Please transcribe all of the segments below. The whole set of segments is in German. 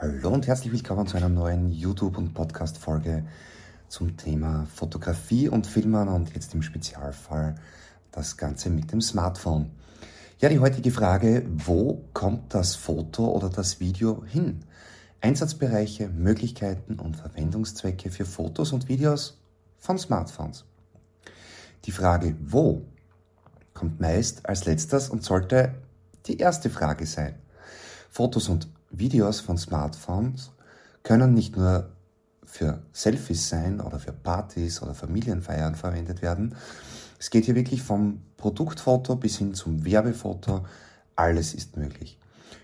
Hallo und herzlich willkommen zu einer neuen YouTube- und Podcast-Folge zum Thema Fotografie und Filmen und jetzt im Spezialfall das Ganze mit dem Smartphone. Ja, die heutige Frage, wo kommt das Foto oder das Video hin? Einsatzbereiche, Möglichkeiten und Verwendungszwecke für Fotos und Videos von Smartphones. Die Frage, wo, kommt meist als letztes und sollte die erste Frage sein. Fotos und Videos von Smartphones können nicht nur für Selfies sein oder für Partys oder Familienfeiern verwendet werden. Es geht hier wirklich vom Produktfoto bis hin zum Werbefoto. Alles ist möglich.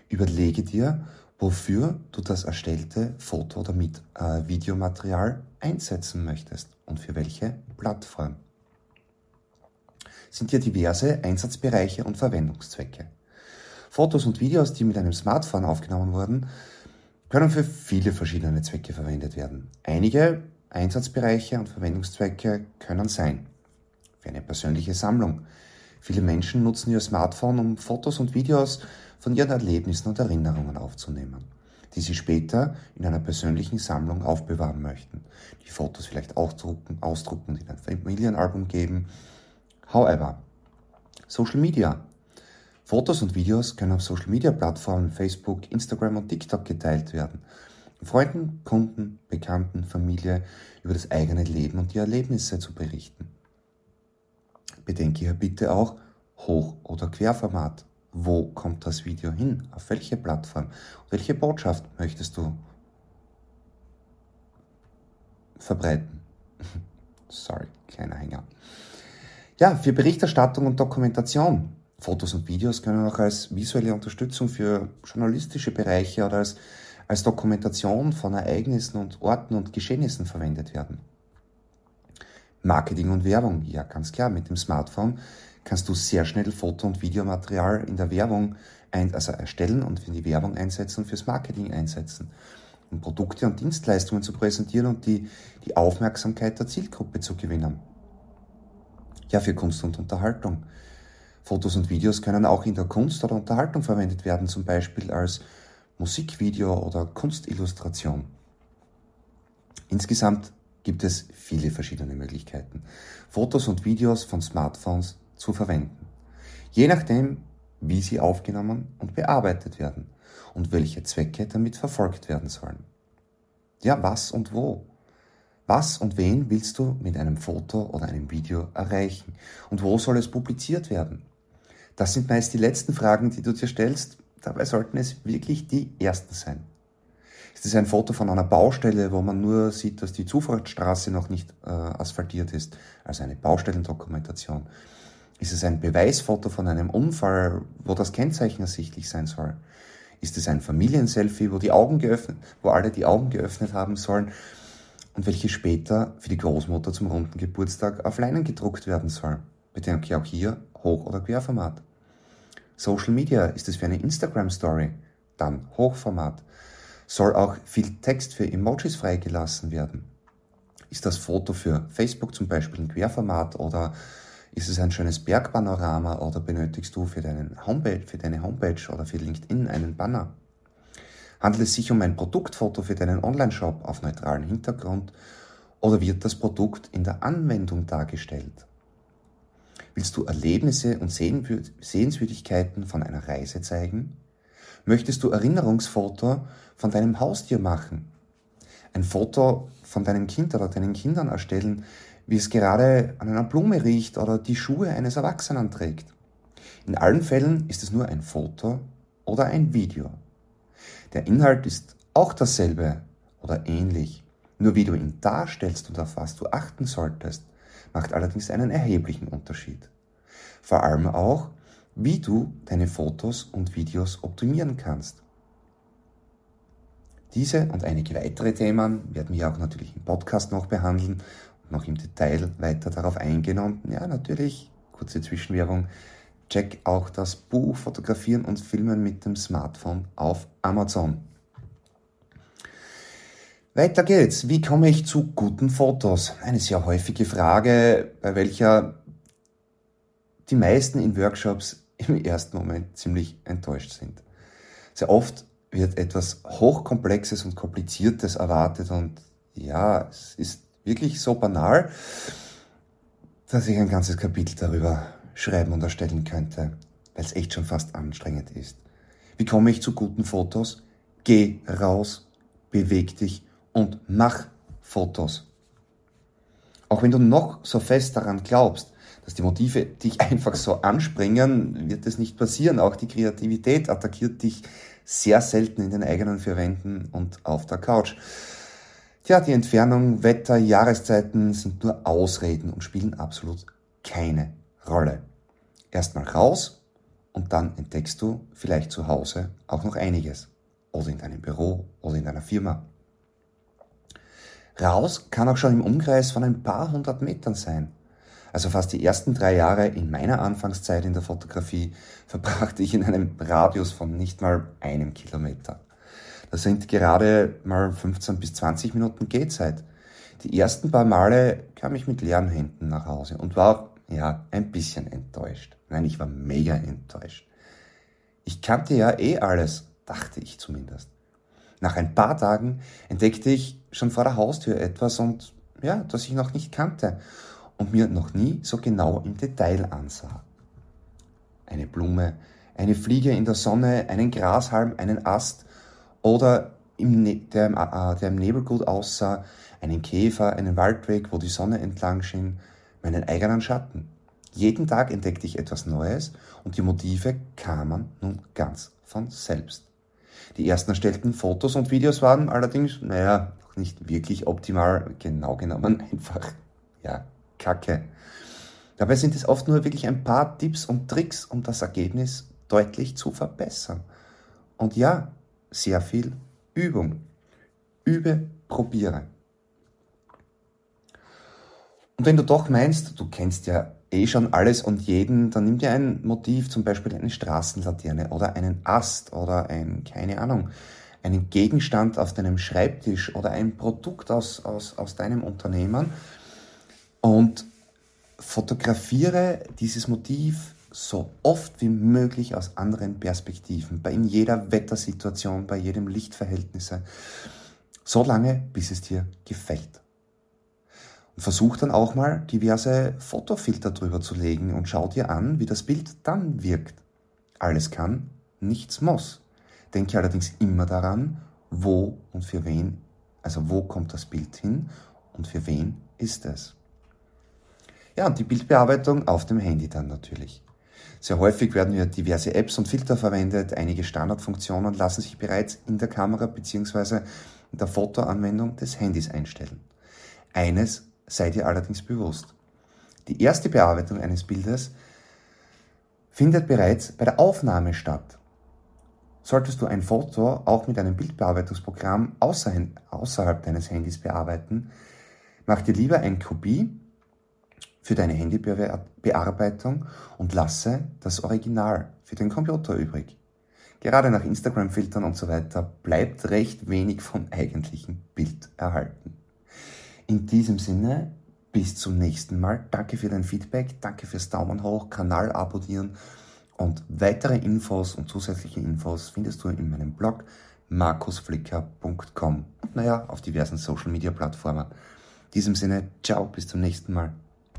Überlege dir, wofür du das erstellte Foto oder mit, äh, Videomaterial einsetzen möchtest und für welche Plattform. Sind hier diverse Einsatzbereiche und Verwendungszwecke. Fotos und Videos, die mit einem Smartphone aufgenommen wurden, können für viele verschiedene Zwecke verwendet werden. Einige Einsatzbereiche und Verwendungszwecke können sein für eine persönliche Sammlung. Viele Menschen nutzen ihr Smartphone, um Fotos und Videos von ihren Erlebnissen und Erinnerungen aufzunehmen, die sie später in einer persönlichen Sammlung aufbewahren möchten. Die Fotos vielleicht ausdrucken, ausdrucken in ein Familienalbum geben. However, Social Media Fotos und Videos können auf Social-Media-Plattformen Facebook, Instagram und TikTok geteilt werden. Freunden, Kunden, Bekannten, Familie über das eigene Leben und die Erlebnisse zu berichten. Bedenke hier bitte auch Hoch- oder Querformat. Wo kommt das Video hin? Auf welche Plattform? Welche Botschaft möchtest du verbreiten? Sorry, kleiner Hänger. Ja, für Berichterstattung und Dokumentation Fotos und Videos können auch als visuelle Unterstützung für journalistische Bereiche oder als, als Dokumentation von Ereignissen und Orten und Geschehnissen verwendet werden. Marketing und Werbung, ja ganz klar, mit dem Smartphone kannst du sehr schnell Foto- und Videomaterial in der Werbung ein, also erstellen und für die Werbung einsetzen und fürs Marketing einsetzen, um Produkte und Dienstleistungen zu präsentieren und die, die Aufmerksamkeit der Zielgruppe zu gewinnen. Ja, für Kunst und Unterhaltung. Fotos und Videos können auch in der Kunst oder Unterhaltung verwendet werden, zum Beispiel als Musikvideo oder Kunstillustration. Insgesamt gibt es viele verschiedene Möglichkeiten, Fotos und Videos von Smartphones zu verwenden. Je nachdem, wie sie aufgenommen und bearbeitet werden und welche Zwecke damit verfolgt werden sollen. Ja, was und wo? Was und wen willst du mit einem Foto oder einem Video erreichen? Und wo soll es publiziert werden? Das sind meist die letzten Fragen, die du dir stellst. Dabei sollten es wirklich die ersten sein. Ist es ein Foto von einer Baustelle, wo man nur sieht, dass die Zufahrtsstraße noch nicht äh, asphaltiert ist, also eine Baustellendokumentation? Ist es ein Beweisfoto von einem Unfall, wo das Kennzeichen ersichtlich sein soll? Ist es ein Familienselfie, wo die Augen geöffnet, wo alle die Augen geöffnet haben sollen und welche später für die Großmutter zum runden Geburtstag auf Leinen gedruckt werden soll? Bedenke auch hier Hoch- oder Querformat. Social Media, ist es für eine Instagram-Story? Dann Hochformat. Soll auch viel Text für Emojis freigelassen werden? Ist das Foto für Facebook zum Beispiel ein Querformat oder ist es ein schönes Bergpanorama oder benötigst du für, deinen Homepage, für deine Homepage oder für LinkedIn einen Banner? Handelt es sich um ein Produktfoto für deinen Online-Shop auf neutralem Hintergrund oder wird das Produkt in der Anwendung dargestellt? Willst du Erlebnisse und Sehenswürdigkeiten von einer Reise zeigen? Möchtest du Erinnerungsfoto von deinem Haustier machen? Ein Foto von deinem Kind oder deinen Kindern erstellen, wie es gerade an einer Blume riecht oder die Schuhe eines Erwachsenen trägt. In allen Fällen ist es nur ein Foto oder ein Video. Der Inhalt ist auch dasselbe oder ähnlich, nur wie du ihn darstellst und auf was du achten solltest, macht allerdings einen erheblichen Unterschied. Vor allem auch, wie du deine Fotos und Videos optimieren kannst. Diese und einige weitere Themen werden wir auch natürlich im Podcast noch behandeln und noch im Detail weiter darauf eingehen. Und ja, natürlich, kurze Zwischenwerbung, check auch das Buch Fotografieren und Filmen mit dem Smartphone auf Amazon. Weiter geht's. Wie komme ich zu guten Fotos? Eine sehr häufige Frage, bei welcher die meisten in Workshops im ersten Moment ziemlich enttäuscht sind. Sehr oft wird etwas Hochkomplexes und Kompliziertes erwartet und ja, es ist wirklich so banal, dass ich ein ganzes Kapitel darüber schreiben und erstellen könnte, weil es echt schon fast anstrengend ist. Wie komme ich zu guten Fotos? Geh raus, beweg dich und mach Fotos. Auch wenn du noch so fest daran glaubst, dass die Motive dich einfach so anspringen, wird es nicht passieren. Auch die Kreativität attackiert dich sehr selten in den eigenen vier Wänden und auf der Couch. Tja, die Entfernung, Wetter, Jahreszeiten sind nur Ausreden und spielen absolut keine Rolle. Erstmal raus und dann entdeckst du vielleicht zu Hause auch noch einiges. Oder in deinem Büro oder in deiner Firma. Raus kann auch schon im Umkreis von ein paar hundert Metern sein. Also fast die ersten drei Jahre in meiner Anfangszeit in der Fotografie verbrachte ich in einem Radius von nicht mal einem Kilometer. Das sind gerade mal 15 bis 20 Minuten Gehzeit. Die ersten paar Male kam ich mit leeren Händen nach Hause und war, ja, ein bisschen enttäuscht. Nein, ich war mega enttäuscht. Ich kannte ja eh alles, dachte ich zumindest. Nach ein paar Tagen entdeckte ich schon vor der Haustür etwas und ja, das ich noch nicht kannte und mir noch nie so genau im Detail ansah. Eine Blume, eine Fliege in der Sonne, einen Grashalm, einen Ast, oder im ne der, im, äh, der im Nebel gut aussah, einen Käfer, einen Waldweg, wo die Sonne entlang schien, meinen eigenen Schatten. Jeden Tag entdeckte ich etwas Neues und die Motive kamen nun ganz von selbst. Die ersten erstellten Fotos und Videos waren allerdings, naja, noch nicht wirklich optimal, genau genommen einfach, ja, kacke. Dabei sind es oft nur wirklich ein paar Tipps und Tricks, um das Ergebnis deutlich zu verbessern. Und ja, sehr viel Übung. Übe, probiere. Und wenn du doch meinst, du kennst ja eh schon alles und jeden, dann nimm dir ein Motiv, zum Beispiel eine Straßenlaterne oder einen Ast oder ein, keine Ahnung, einen Gegenstand auf deinem Schreibtisch oder ein Produkt aus, aus, aus deinem Unternehmen und fotografiere dieses Motiv so oft wie möglich aus anderen Perspektiven, bei in jeder Wettersituation, bei jedem Lichtverhältnis, so lange, bis es dir gefällt. Versuch dann auch mal diverse Fotofilter drüber zu legen und schau dir an, wie das Bild dann wirkt. Alles kann, nichts muss. Denke allerdings immer daran, wo und für wen, also wo kommt das Bild hin und für wen ist es. Ja, und die Bildbearbeitung auf dem Handy dann natürlich. Sehr häufig werden ja diverse Apps und Filter verwendet. Einige Standardfunktionen lassen sich bereits in der Kamera bzw. in der Fotoanwendung des Handys einstellen. Eines sei dir allerdings bewusst. Die erste Bearbeitung eines Bildes findet bereits bei der Aufnahme statt. Solltest du ein Foto auch mit einem Bildbearbeitungsprogramm außerhalb deines Handys bearbeiten, mach dir lieber ein Kopie für deine Handybearbeitung und lasse das Original für den Computer übrig. Gerade nach Instagram-Filtern und so weiter bleibt recht wenig vom eigentlichen Bild erhalten. In diesem Sinne, bis zum nächsten Mal. Danke für dein Feedback, danke fürs Daumen hoch, Kanal abonnieren und weitere Infos und zusätzliche Infos findest du in meinem Blog markusflicker.com naja, auf diversen Social Media Plattformen. In diesem Sinne, ciao, bis zum nächsten Mal.